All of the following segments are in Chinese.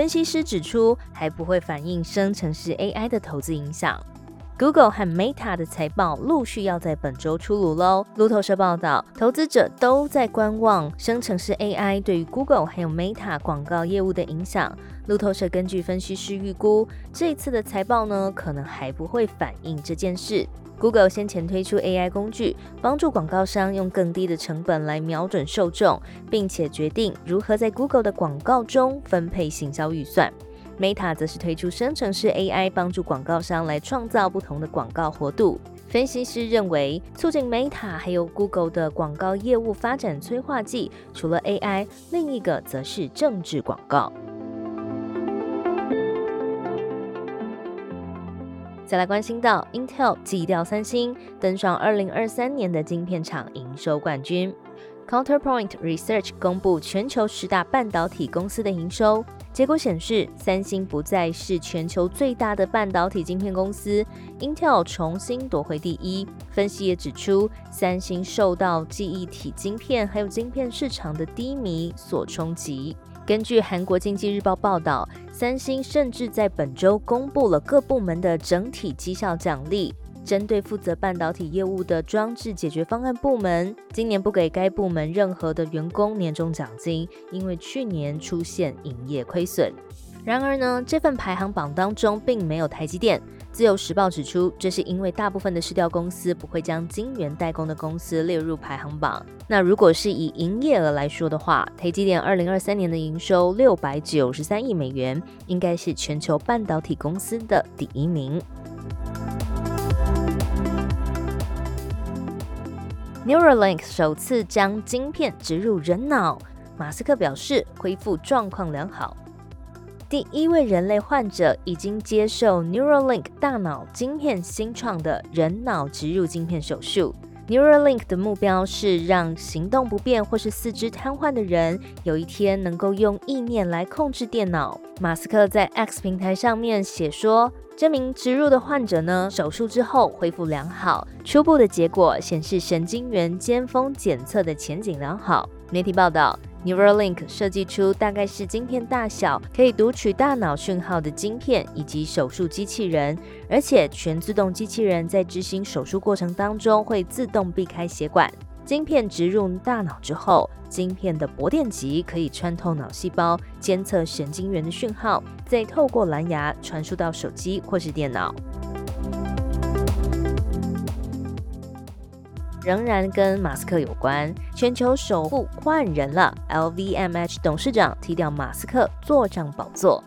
分析师指出，还不会反映生成式 AI 的投资影响。Google 和 Meta 的财报陆续要在本周出炉喽。路透社报道，投资者都在观望生成式 AI 对于 Google 还有 Meta 广告业务的影响。路透社根据分析师预估，这次的财报呢，可能还不会反映这件事。Google 先前推出 AI 工具，帮助广告商用更低的成本来瞄准受众，并且决定如何在 Google 的广告中分配行销预算。Meta 则是推出生成式 AI，帮助广告商来创造不同的广告活度。分析师认为，促进 Meta 还有 Google 的广告业务发展催化剂，除了 AI，另一个则是政治广告。再来关心到 Intel 挤掉三星，登上二零二三年的晶片厂营收冠军。Counterpoint Research 公布全球十大半导体公司的营收，结果显示，三星不再是全球最大的半导体晶片公司，Intel 重新夺回第一。分析也指出，三星受到记忆体晶片还有晶片市场的低迷所冲击。根据韩国经济日报报道，三星甚至在本周公布了各部门的整体绩效奖励。针对负责半导体业务的装置解决方案部门，今年不给该部门任何的员工年终奖金，因为去年出现营业亏损。然而呢，这份排行榜当中并没有台积电。自由时报指出，这是因为大部分的市调公司不会将晶圆代工的公司列入排行榜。那如果是以营业额来说的话，台积电二零二三年的营收六百九十三亿美元，应该是全球半导体公司的第一名。Neuralink 首次将晶片植入人脑，马斯克表示恢复状况良好。第一位人类患者已经接受 Neuralink 大脑晶片新创的人脑植入晶片手术。Neuralink 的目标是让行动不便或是四肢瘫痪的人有一天能够用意念来控制电脑。马斯克在 X 平台上面写说，这名植入的患者呢，手术之后恢复良好，初步的结果显示神经元尖峰检测的前景良好。媒体报道。Neuralink 设计出大概是晶片大小，可以读取大脑讯号的晶片以及手术机器人，而且全自动机器人在执行手术过程当中会自动避开血管。晶片植入大脑之后，晶片的薄电极可以穿透脑细胞，监测神经元的讯号，再透过蓝牙传输到手机或是电脑。仍然跟马斯克有关，全球首富换人了，LVMH 董事长踢掉马斯克坐上宝座。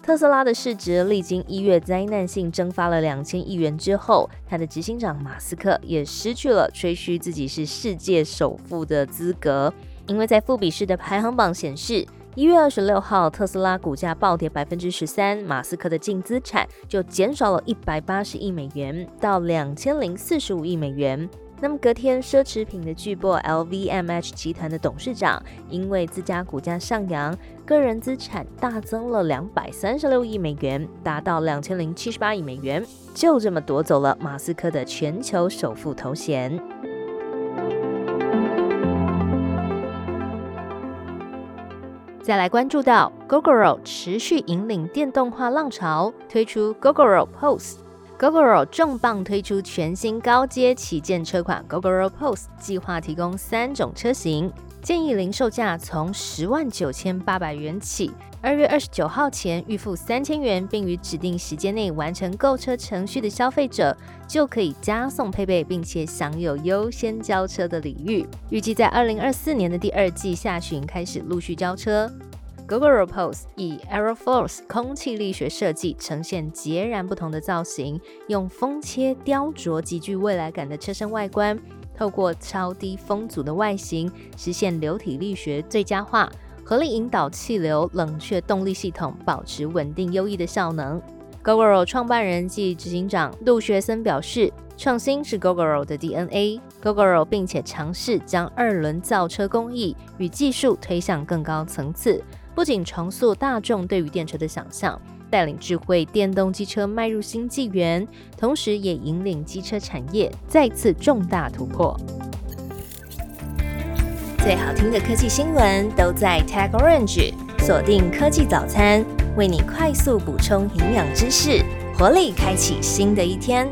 特斯拉的市值历经一月灾难性蒸发了两千亿元之后，他的执行长马斯克也失去了吹嘘自己是世界首富的资格，因为在富比士的排行榜显示，一月二十六号特斯拉股价暴跌百分之十三，马斯克的净资产就减少了一百八十亿美元，到两千零四十五亿美元。那么隔天，奢侈品的巨擘 LVMH 集团的董事长因为自家股价上扬，个人资产大增了两百三十六亿美元，达到两千零七十八亿美元，就这么夺走了马斯克的全球首富头衔。再来关注到 Gogoro 持续引领电动化浪潮，推出 Gogoro Pose。Gogoro 重磅推出全新高阶旗舰车款 Gogoro Pose，计划提供三种车型，建议零售价从十万九千八百元起。二月二十九号前预付三千元，并于指定时间内完成购车程序的消费者，就可以加送配备，并且享有优先交车的礼遇。预计在二零二四年的第二季下旬开始陆续交车。Gogoro Pose 以 Aeroflow 空气力学设计，呈现截然不同的造型，用风切雕琢极具未来感的车身外观，透过超低风阻的外形，实现流体力学最佳化，合力引导气流冷却动力系统保持稳定优异的效能。Gogoro 创办人暨执行长陆学森表示，创新是 Gogoro 的 DNA。Gogoro 并且尝试将二轮造车工艺与技术推向更高层次，不仅重塑大众对于电车的想象。带领智慧电动机车迈入新纪元，同时也引领机车产业再次重大突破。最好听的科技新闻都在 Tag Orange，锁定科技早餐，为你快速补充营养知识，活力开启新的一天。